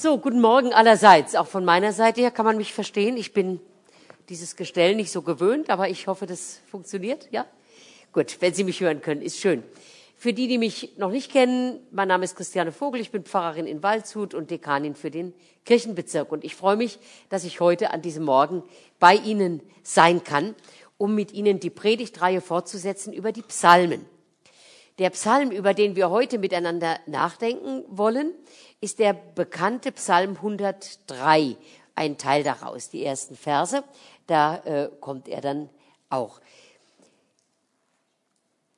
So, guten Morgen allerseits. Auch von meiner Seite her kann man mich verstehen. Ich bin dieses Gestell nicht so gewöhnt, aber ich hoffe, das funktioniert. Ja? Gut, wenn Sie mich hören können, ist schön. Für die, die mich noch nicht kennen, mein Name ist Christiane Vogel, ich bin Pfarrerin in Waldshut und Dekanin für den Kirchenbezirk. Und ich freue mich, dass ich heute an diesem Morgen bei Ihnen sein kann, um mit Ihnen die Predigtreihe fortzusetzen über die Psalmen. Der Psalm, über den wir heute miteinander nachdenken wollen, ist der bekannte Psalm 103, ein Teil daraus, die ersten Verse. Da äh, kommt er dann auch.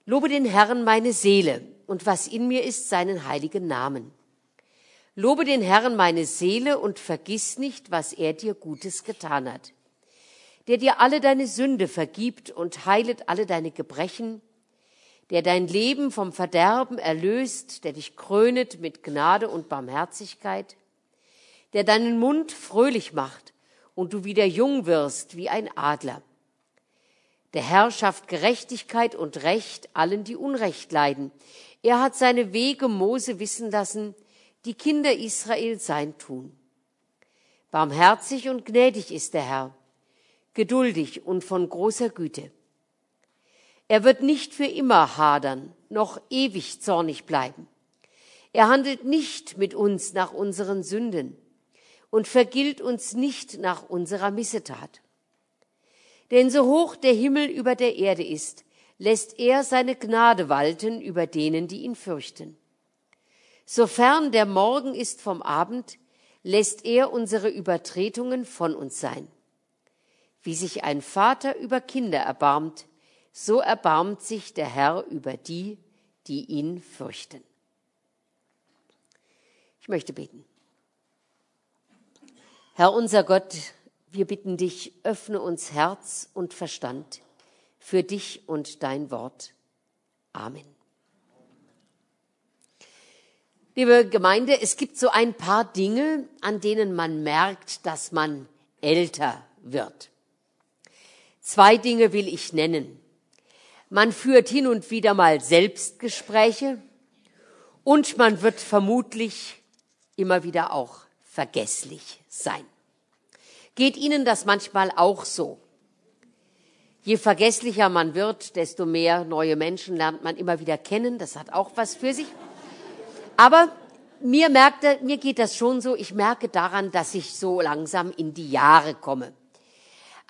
Lobe den Herrn meine Seele und was in mir ist, seinen heiligen Namen. Lobe den Herrn meine Seele und vergiss nicht, was er dir Gutes getan hat. Der dir alle deine Sünde vergibt und heilet alle deine Gebrechen, der dein Leben vom Verderben erlöst, der dich krönet mit Gnade und Barmherzigkeit, der deinen Mund fröhlich macht und du wieder jung wirst wie ein Adler. Der Herr schafft Gerechtigkeit und Recht allen, die Unrecht leiden. Er hat seine Wege Mose wissen lassen, die Kinder Israel sein tun. Barmherzig und gnädig ist der Herr, geduldig und von großer Güte. Er wird nicht für immer hadern, noch ewig zornig bleiben. Er handelt nicht mit uns nach unseren Sünden und vergilt uns nicht nach unserer Missetat. Denn so hoch der Himmel über der Erde ist, lässt er seine Gnade walten über denen, die ihn fürchten. Sofern der Morgen ist vom Abend, lässt er unsere Übertretungen von uns sein. Wie sich ein Vater über Kinder erbarmt, so erbarmt sich der Herr über die, die ihn fürchten. Ich möchte beten. Herr unser Gott, wir bitten dich, öffne uns Herz und Verstand für dich und dein Wort. Amen. Liebe Gemeinde, es gibt so ein paar Dinge, an denen man merkt, dass man älter wird. Zwei Dinge will ich nennen. Man führt hin und wieder mal Selbstgespräche und man wird vermutlich immer wieder auch vergesslich sein. Geht Ihnen das manchmal auch so? Je vergesslicher man wird, desto mehr neue Menschen lernt man immer wieder kennen. Das hat auch was für sich. Aber mir, merkte, mir geht das schon so. Ich merke daran, dass ich so langsam in die Jahre komme.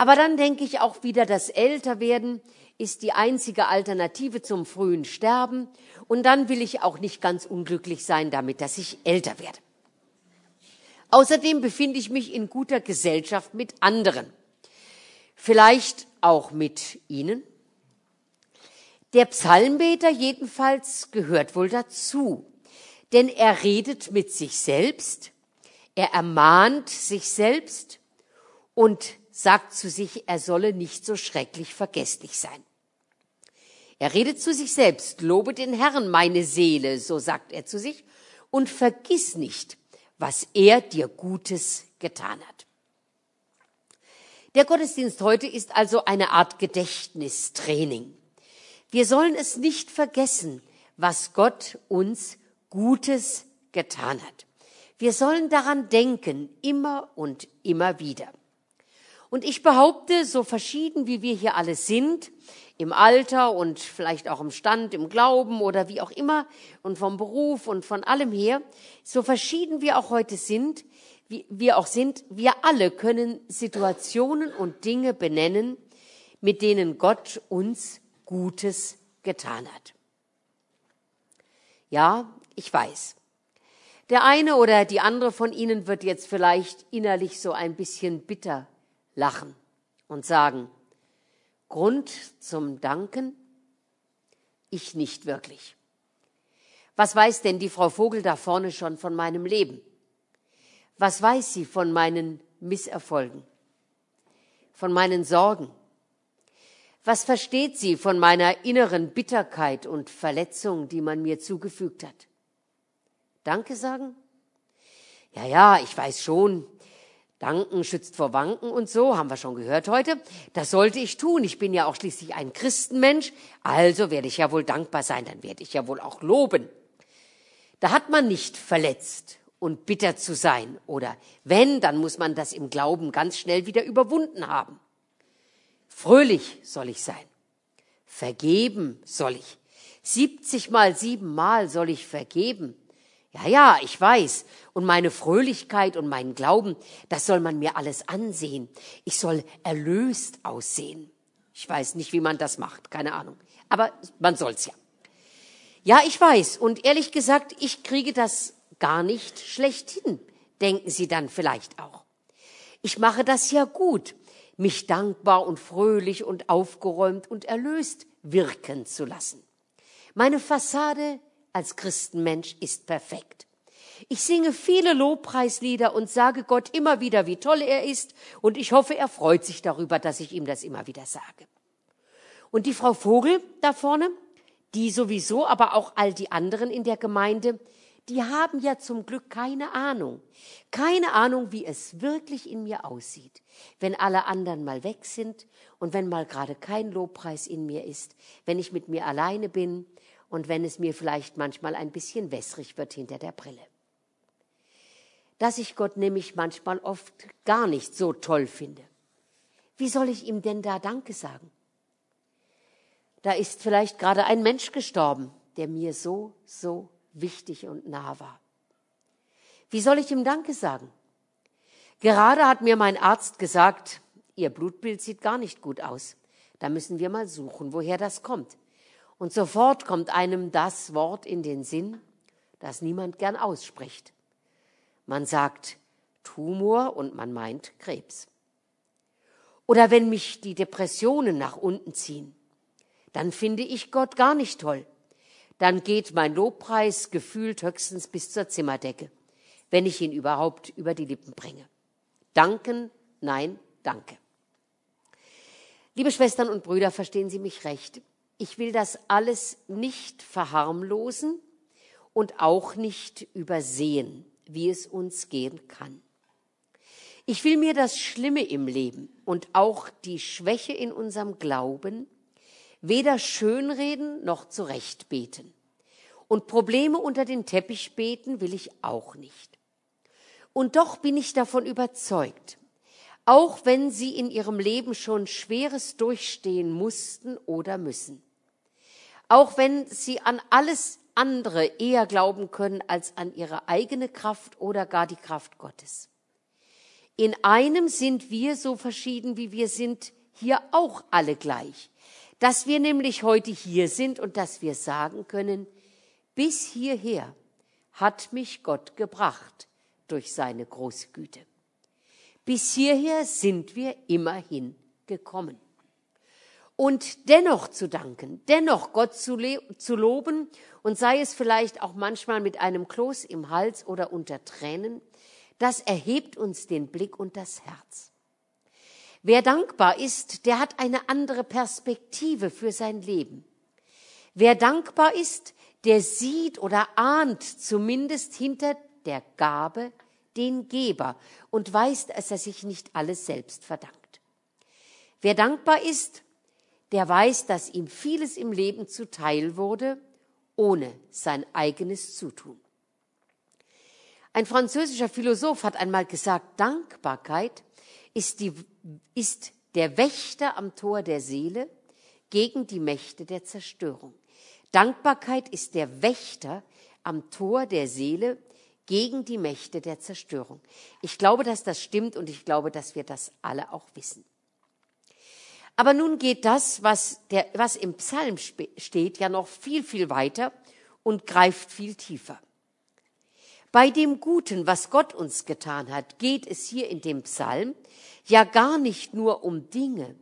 Aber dann denke ich auch wieder, das Älterwerden ist die einzige Alternative zum frühen Sterben. Und dann will ich auch nicht ganz unglücklich sein damit, dass ich älter werde. Außerdem befinde ich mich in guter Gesellschaft mit anderen. Vielleicht auch mit Ihnen. Der Psalmbeter jedenfalls gehört wohl dazu, denn er redet mit sich selbst, er ermahnt sich selbst und sagt zu sich, er solle nicht so schrecklich vergesslich sein. Er redet zu sich selbst, lobe den Herrn, meine Seele, so sagt er zu sich, und vergiss nicht, was er dir Gutes getan hat. Der Gottesdienst heute ist also eine Art Gedächtnistraining. Wir sollen es nicht vergessen, was Gott uns Gutes getan hat. Wir sollen daran denken, immer und immer wieder. Und ich behaupte, so verschieden wie wir hier alle sind, im Alter und vielleicht auch im Stand, im Glauben oder wie auch immer und vom Beruf und von allem her, so verschieden wir auch heute sind, wie wir auch sind, wir alle können Situationen und Dinge benennen, mit denen Gott uns Gutes getan hat. Ja, ich weiß. Der eine oder die andere von Ihnen wird jetzt vielleicht innerlich so ein bisschen bitter lachen und sagen, Grund zum Danken? Ich nicht wirklich. Was weiß denn die Frau Vogel da vorne schon von meinem Leben? Was weiß sie von meinen Misserfolgen? Von meinen Sorgen? Was versteht sie von meiner inneren Bitterkeit und Verletzung, die man mir zugefügt hat? Danke sagen? Ja, ja, ich weiß schon, Danken schützt vor Wanken und so, haben wir schon gehört heute. Das sollte ich tun. Ich bin ja auch schließlich ein Christenmensch, also werde ich ja wohl dankbar sein, dann werde ich ja wohl auch loben. Da hat man nicht verletzt und bitter zu sein. Oder wenn, dann muss man das im Glauben ganz schnell wieder überwunden haben. Fröhlich soll ich sein. Vergeben soll ich. 70 mal sieben Mal soll ich vergeben. Ja, ja, ich weiß. Und meine Fröhlichkeit und meinen Glauben, das soll man mir alles ansehen. Ich soll erlöst aussehen. Ich weiß nicht, wie man das macht, keine Ahnung. Aber man soll's ja. Ja, ich weiß. Und ehrlich gesagt, ich kriege das gar nicht schlecht hin, denken Sie dann vielleicht auch. Ich mache das ja gut, mich dankbar und fröhlich und aufgeräumt und erlöst wirken zu lassen. Meine Fassade als Christenmensch ist perfekt. Ich singe viele Lobpreislieder und sage Gott immer wieder, wie toll er ist, und ich hoffe, er freut sich darüber, dass ich ihm das immer wieder sage. Und die Frau Vogel da vorne, die sowieso, aber auch all die anderen in der Gemeinde, die haben ja zum Glück keine Ahnung. Keine Ahnung, wie es wirklich in mir aussieht, wenn alle anderen mal weg sind und wenn mal gerade kein Lobpreis in mir ist, wenn ich mit mir alleine bin und wenn es mir vielleicht manchmal ein bisschen wässrig wird hinter der Brille. Dass ich Gott nämlich manchmal oft gar nicht so toll finde. Wie soll ich ihm denn da Danke sagen? Da ist vielleicht gerade ein Mensch gestorben, der mir so, so wichtig und nah war. Wie soll ich ihm Danke sagen? Gerade hat mir mein Arzt gesagt, Ihr Blutbild sieht gar nicht gut aus. Da müssen wir mal suchen, woher das kommt. Und sofort kommt einem das Wort in den Sinn, das niemand gern ausspricht. Man sagt Tumor und man meint Krebs. Oder wenn mich die Depressionen nach unten ziehen, dann finde ich Gott gar nicht toll. Dann geht mein Lobpreis gefühlt höchstens bis zur Zimmerdecke, wenn ich ihn überhaupt über die Lippen bringe. Danken, nein, danke. Liebe Schwestern und Brüder, verstehen Sie mich recht ich will das alles nicht verharmlosen und auch nicht übersehen, wie es uns gehen kann. Ich will mir das Schlimme im Leben und auch die Schwäche in unserem Glauben weder schönreden noch zurechtbeten. Und Probleme unter den Teppich beten will ich auch nicht. Und doch bin ich davon überzeugt, auch wenn sie in ihrem Leben schon Schweres durchstehen mussten oder müssen, auch wenn sie an alles andere eher glauben können als an ihre eigene Kraft oder gar die Kraft Gottes. In einem sind wir so verschieden, wie wir sind, hier auch alle gleich. Dass wir nämlich heute hier sind und dass wir sagen können, bis hierher hat mich Gott gebracht durch seine große Güte. Bis hierher sind wir immerhin gekommen und dennoch zu danken, dennoch Gott zu, zu, loben und sei es vielleicht auch manchmal mit einem Kloß im Hals oder unter Tränen, das erhebt uns den Blick und das Herz. Wer dankbar ist, der hat eine andere Perspektive für sein Leben. Wer dankbar ist, der sieht oder ahnt zumindest hinter der Gabe den Geber und weiß, dass er sich nicht alles selbst verdankt. Wer dankbar ist, der weiß, dass ihm vieles im Leben zuteil wurde, ohne sein eigenes Zutun. Ein französischer Philosoph hat einmal gesagt, Dankbarkeit ist, die, ist der Wächter am Tor der Seele gegen die Mächte der Zerstörung. Dankbarkeit ist der Wächter am Tor der Seele gegen die Mächte der Zerstörung. Ich glaube, dass das stimmt und ich glaube, dass wir das alle auch wissen. Aber nun geht das, was, der, was im Psalm steht, ja noch viel, viel weiter und greift viel tiefer. Bei dem Guten, was Gott uns getan hat, geht es hier in dem Psalm ja gar nicht nur um Dinge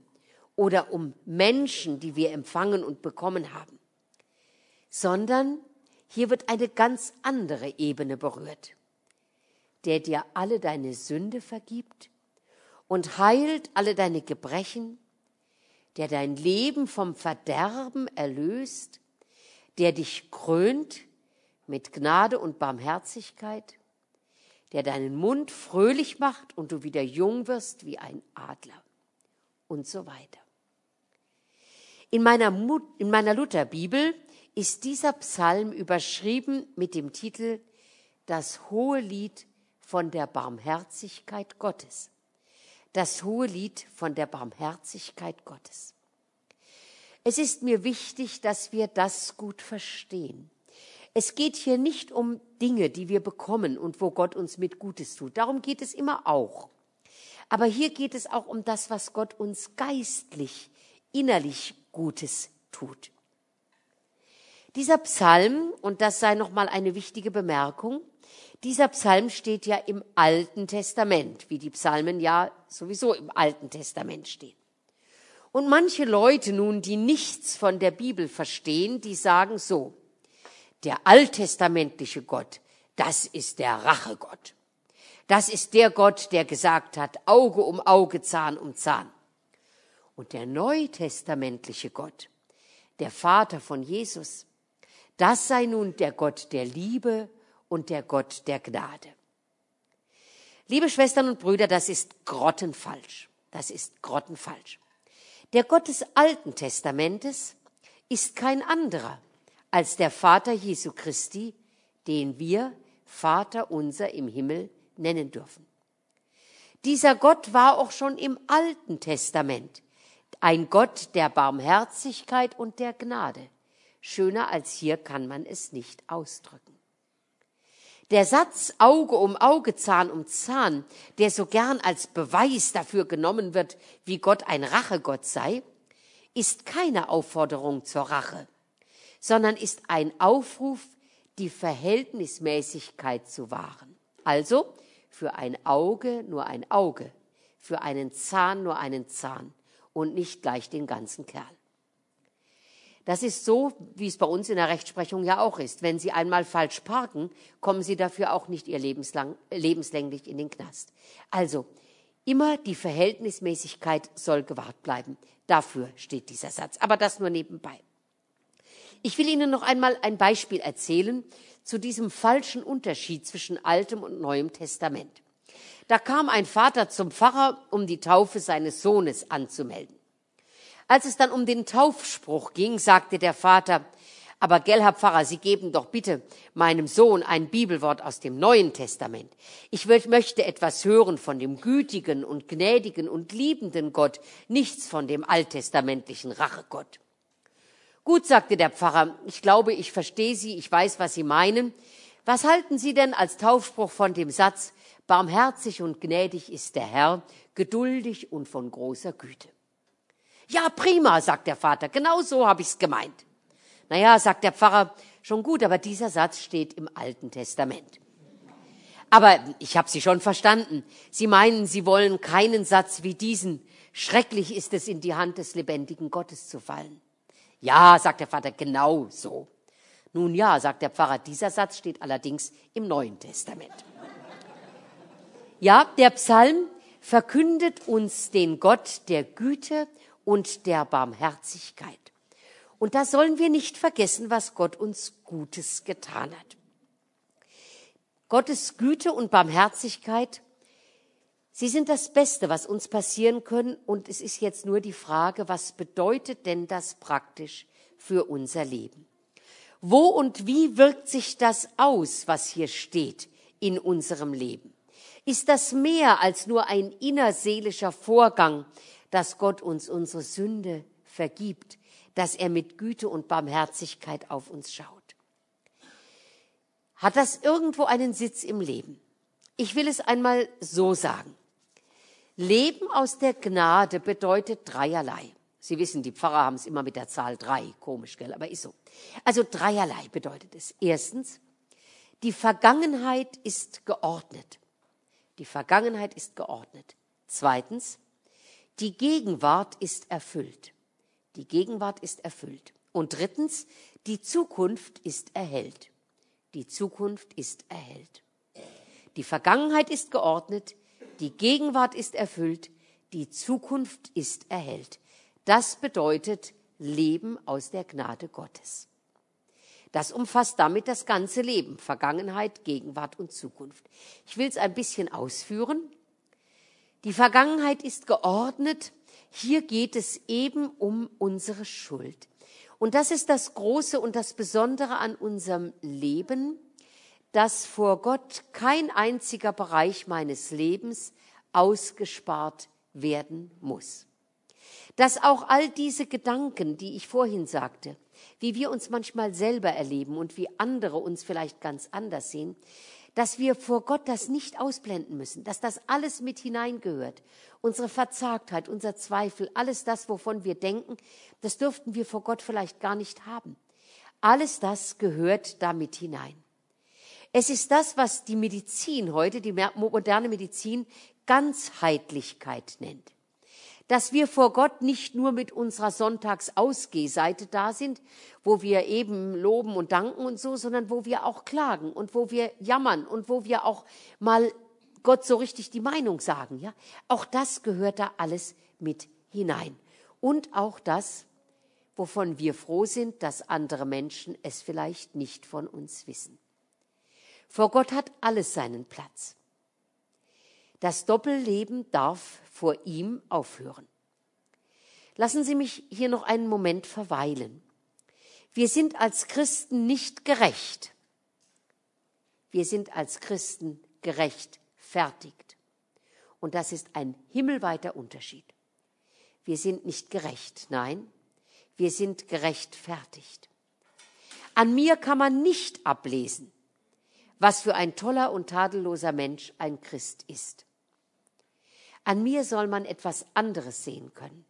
oder um Menschen, die wir empfangen und bekommen haben, sondern hier wird eine ganz andere Ebene berührt, der dir alle deine Sünde vergibt und heilt alle deine Gebrechen der dein Leben vom Verderben erlöst, der dich krönt mit Gnade und Barmherzigkeit, der deinen Mund fröhlich macht und du wieder jung wirst wie ein Adler und so weiter. In meiner, in meiner Lutherbibel ist dieser Psalm überschrieben mit dem Titel das hohe Lied von der Barmherzigkeit Gottes. Das hohe Lied von der Barmherzigkeit Gottes. Es ist mir wichtig, dass wir das gut verstehen. Es geht hier nicht um Dinge, die wir bekommen und wo Gott uns mit Gutes tut. Darum geht es immer auch. Aber hier geht es auch um das, was Gott uns geistlich, innerlich Gutes tut. Dieser Psalm, und das sei nochmal eine wichtige Bemerkung, dieser Psalm steht ja im Alten Testament, wie die Psalmen ja sowieso im Alten Testament stehen. Und manche Leute nun, die nichts von der Bibel verstehen, die sagen so, der alttestamentliche Gott, das ist der Rachegott. Das ist der Gott, der gesagt hat, Auge um Auge, Zahn um Zahn. Und der neutestamentliche Gott, der Vater von Jesus, das sei nun der Gott der Liebe und der Gott der Gnade. Liebe Schwestern und Brüder, das ist grottenfalsch. Das ist grottenfalsch. Der Gott des Alten Testamentes ist kein anderer als der Vater Jesu Christi, den wir Vater unser im Himmel nennen dürfen. Dieser Gott war auch schon im Alten Testament ein Gott der Barmherzigkeit und der Gnade. Schöner als hier kann man es nicht ausdrücken. Der Satz Auge um Auge, Zahn um Zahn, der so gern als Beweis dafür genommen wird, wie Gott ein Rachegott sei, ist keine Aufforderung zur Rache, sondern ist ein Aufruf, die Verhältnismäßigkeit zu wahren. Also für ein Auge nur ein Auge, für einen Zahn nur einen Zahn und nicht gleich den ganzen Kerl. Das ist so, wie es bei uns in der Rechtsprechung ja auch ist. Wenn Sie einmal falsch parken, kommen Sie dafür auch nicht Ihr lebenslang, lebenslänglich in den Knast. Also, immer die Verhältnismäßigkeit soll gewahrt bleiben. Dafür steht dieser Satz. Aber das nur nebenbei. Ich will Ihnen noch einmal ein Beispiel erzählen zu diesem falschen Unterschied zwischen Altem und Neuem Testament. Da kam ein Vater zum Pfarrer, um die Taufe seines Sohnes anzumelden. Als es dann um den Taufspruch ging, sagte der Vater, aber gell, Herr Pfarrer, Sie geben doch bitte meinem Sohn ein Bibelwort aus dem Neuen Testament. Ich möchte etwas hören von dem gütigen und gnädigen und liebenden Gott, nichts von dem alttestamentlichen Rachegott. Gut, sagte der Pfarrer, ich glaube, ich verstehe Sie, ich weiß, was Sie meinen. Was halten Sie denn als Taufspruch von dem Satz, barmherzig und gnädig ist der Herr, geduldig und von großer Güte? Ja, prima, sagt der Vater, genau so habe ich's gemeint. Naja, sagt der Pfarrer, schon gut, aber dieser Satz steht im Alten Testament. Aber ich habe Sie schon verstanden. Sie meinen, Sie wollen keinen Satz wie diesen. Schrecklich ist es, in die Hand des lebendigen Gottes zu fallen. Ja, sagt der Vater, genau so. Nun ja, sagt der Pfarrer, dieser Satz steht allerdings im Neuen Testament. Ja, der Psalm verkündet uns den Gott der Güte und der Barmherzigkeit. Und da sollen wir nicht vergessen, was Gott uns Gutes getan hat. Gottes Güte und Barmherzigkeit, sie sind das Beste, was uns passieren können. Und es ist jetzt nur die Frage, was bedeutet denn das praktisch für unser Leben? Wo und wie wirkt sich das aus, was hier steht in unserem Leben? Ist das mehr als nur ein innerseelischer Vorgang, dass Gott uns unsere Sünde vergibt, dass er mit Güte und Barmherzigkeit auf uns schaut. Hat das irgendwo einen Sitz im Leben? Ich will es einmal so sagen. Leben aus der Gnade bedeutet dreierlei. Sie wissen, die Pfarrer haben es immer mit der Zahl drei. Komisch, gell? Aber ist so. Also dreierlei bedeutet es. Erstens, die Vergangenheit ist geordnet. Die Vergangenheit ist geordnet. Zweitens, die Gegenwart ist erfüllt. Die Gegenwart ist erfüllt. Und drittens, die Zukunft ist erhellt. Die Zukunft ist erhellt. Die Vergangenheit ist geordnet, die Gegenwart ist erfüllt, die Zukunft ist erhellt. Das bedeutet Leben aus der Gnade Gottes. Das umfasst damit das ganze Leben, Vergangenheit, Gegenwart und Zukunft. Ich will es ein bisschen ausführen. Die Vergangenheit ist geordnet. Hier geht es eben um unsere Schuld. Und das ist das Große und das Besondere an unserem Leben, dass vor Gott kein einziger Bereich meines Lebens ausgespart werden muss. Dass auch all diese Gedanken, die ich vorhin sagte, wie wir uns manchmal selber erleben und wie andere uns vielleicht ganz anders sehen, dass wir vor Gott das nicht ausblenden müssen, dass das alles mit hineingehört. Unsere Verzagtheit, unser Zweifel, alles das, wovon wir denken, das dürften wir vor Gott vielleicht gar nicht haben. Alles das gehört damit hinein. Es ist das, was die Medizin heute, die moderne Medizin, Ganzheitlichkeit nennt dass wir vor Gott nicht nur mit unserer Sonntagsausgehseite da sind, wo wir eben loben und danken und so, sondern wo wir auch klagen und wo wir jammern und wo wir auch mal Gott so richtig die Meinung sagen, ja? Auch das gehört da alles mit hinein. Und auch das, wovon wir froh sind, dass andere Menschen es vielleicht nicht von uns wissen. Vor Gott hat alles seinen Platz. Das Doppelleben darf vor ihm aufhören. Lassen Sie mich hier noch einen Moment verweilen. Wir sind als Christen nicht gerecht. Wir sind als Christen gerechtfertigt. Und das ist ein himmelweiter Unterschied. Wir sind nicht gerecht, nein, wir sind gerechtfertigt. An mir kann man nicht ablesen, was für ein toller und tadelloser Mensch ein Christ ist. An mir soll man etwas anderes sehen können,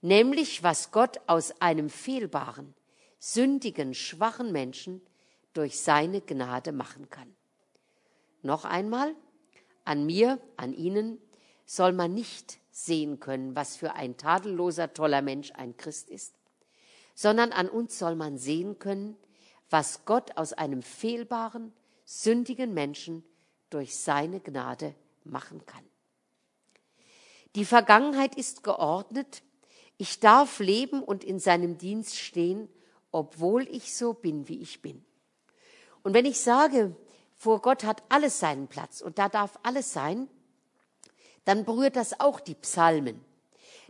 nämlich was Gott aus einem fehlbaren, sündigen, schwachen Menschen durch seine Gnade machen kann. Noch einmal, an mir, an Ihnen soll man nicht sehen können, was für ein tadelloser, toller Mensch ein Christ ist, sondern an uns soll man sehen können, was Gott aus einem fehlbaren, sündigen Menschen durch seine Gnade machen kann. Die Vergangenheit ist geordnet. Ich darf leben und in seinem Dienst stehen, obwohl ich so bin, wie ich bin. Und wenn ich sage, vor Gott hat alles seinen Platz und da darf alles sein, dann berührt das auch die Psalmen.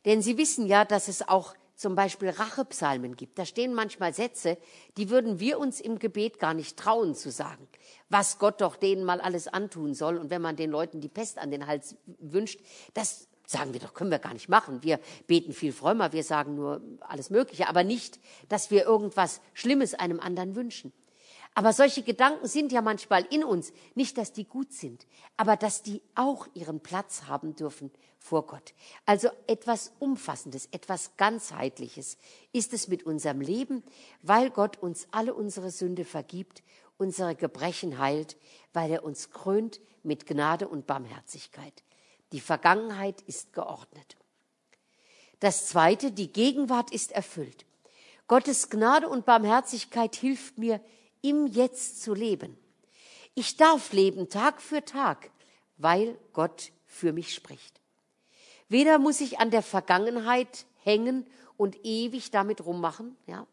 Denn Sie wissen ja, dass es auch zum Beispiel Rachepsalmen gibt. Da stehen manchmal Sätze, die würden wir uns im Gebet gar nicht trauen zu sagen. Was Gott doch denen mal alles antun soll. Und wenn man den Leuten die Pest an den Hals wünscht, das sagen wir doch, können wir gar nicht machen. Wir beten viel frömmer, wir sagen nur alles Mögliche, aber nicht, dass wir irgendwas Schlimmes einem anderen wünschen. Aber solche Gedanken sind ja manchmal in uns. Nicht, dass die gut sind, aber dass die auch ihren Platz haben dürfen vor Gott. Also etwas Umfassendes, etwas Ganzheitliches ist es mit unserem Leben, weil Gott uns alle unsere Sünde vergibt, unsere Gebrechen heilt, weil er uns krönt mit Gnade und Barmherzigkeit. Die Vergangenheit ist geordnet. Das Zweite, die Gegenwart ist erfüllt. Gottes Gnade und Barmherzigkeit hilft mir, im Jetzt zu leben. Ich darf leben Tag für Tag, weil Gott für mich spricht. Weder muss ich an der Vergangenheit hängen und ewig damit rummachen, ja,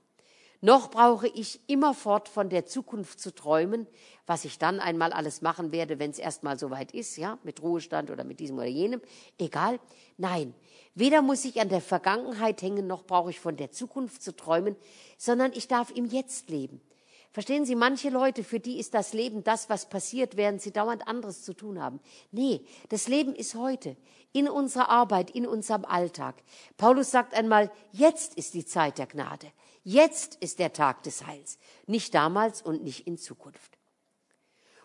noch brauche ich immerfort von der Zukunft zu träumen, was ich dann einmal alles machen werde, wenn es erstmal soweit ist, ja, mit Ruhestand oder mit diesem oder jenem, egal. Nein, weder muss ich an der Vergangenheit hängen, noch brauche ich von der Zukunft zu träumen, sondern ich darf im Jetzt leben. Verstehen Sie, manche Leute, für die ist das Leben das, was passiert, während sie dauernd anderes zu tun haben. Nee, das Leben ist heute, in unserer Arbeit, in unserem Alltag. Paulus sagt einmal, jetzt ist die Zeit der Gnade. Jetzt ist der Tag des Heils, nicht damals und nicht in Zukunft.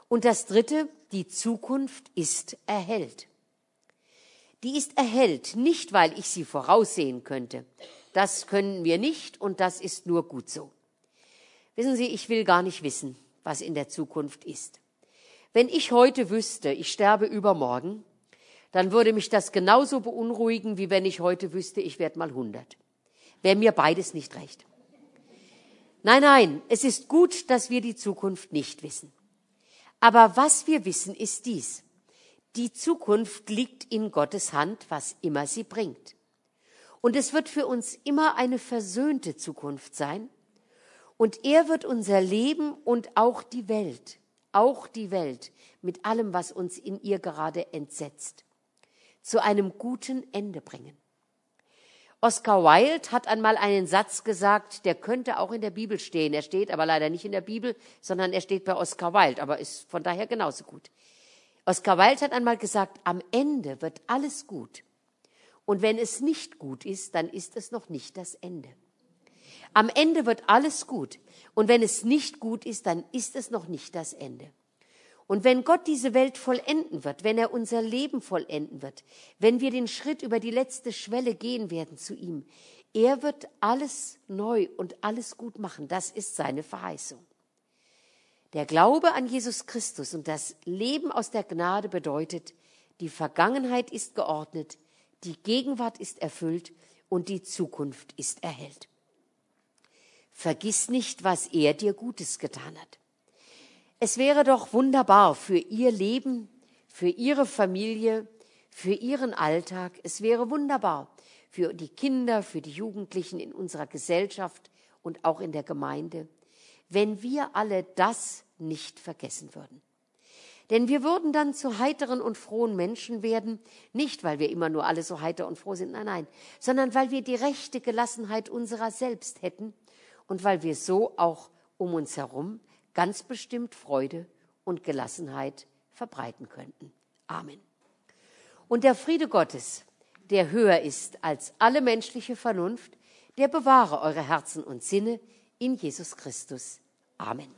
Und das Dritte, die Zukunft ist erhellt. Die ist erhellt, nicht weil ich sie voraussehen könnte. Das können wir nicht und das ist nur gut so. Wissen Sie, ich will gar nicht wissen, was in der Zukunft ist. Wenn ich heute wüsste, ich sterbe übermorgen, dann würde mich das genauso beunruhigen, wie wenn ich heute wüsste, ich werde mal 100. Wäre mir beides nicht recht. Nein, nein, es ist gut, dass wir die Zukunft nicht wissen. Aber was wir wissen, ist dies. Die Zukunft liegt in Gottes Hand, was immer sie bringt. Und es wird für uns immer eine versöhnte Zukunft sein. Und er wird unser Leben und auch die Welt, auch die Welt mit allem, was uns in ihr gerade entsetzt, zu einem guten Ende bringen. Oscar Wilde hat einmal einen Satz gesagt, der könnte auch in der Bibel stehen. Er steht aber leider nicht in der Bibel, sondern er steht bei Oscar Wilde, aber ist von daher genauso gut. Oscar Wilde hat einmal gesagt, am Ende wird alles gut. Und wenn es nicht gut ist, dann ist es noch nicht das Ende. Am Ende wird alles gut. Und wenn es nicht gut ist, dann ist es noch nicht das Ende. Und wenn Gott diese Welt vollenden wird, wenn er unser Leben vollenden wird, wenn wir den Schritt über die letzte Schwelle gehen werden zu ihm, er wird alles neu und alles gut machen. Das ist seine Verheißung. Der Glaube an Jesus Christus und das Leben aus der Gnade bedeutet, die Vergangenheit ist geordnet, die Gegenwart ist erfüllt und die Zukunft ist erhellt. Vergiss nicht, was er dir Gutes getan hat. Es wäre doch wunderbar für ihr Leben, für ihre Familie, für ihren Alltag. Es wäre wunderbar für die Kinder, für die Jugendlichen in unserer Gesellschaft und auch in der Gemeinde, wenn wir alle das nicht vergessen würden. Denn wir würden dann zu heiteren und frohen Menschen werden, nicht weil wir immer nur alle so heiter und froh sind, nein, nein, sondern weil wir die rechte Gelassenheit unserer selbst hätten und weil wir so auch um uns herum ganz bestimmt Freude und Gelassenheit verbreiten könnten. Amen. Und der Friede Gottes, der höher ist als alle menschliche Vernunft, der bewahre eure Herzen und Sinne in Jesus Christus. Amen.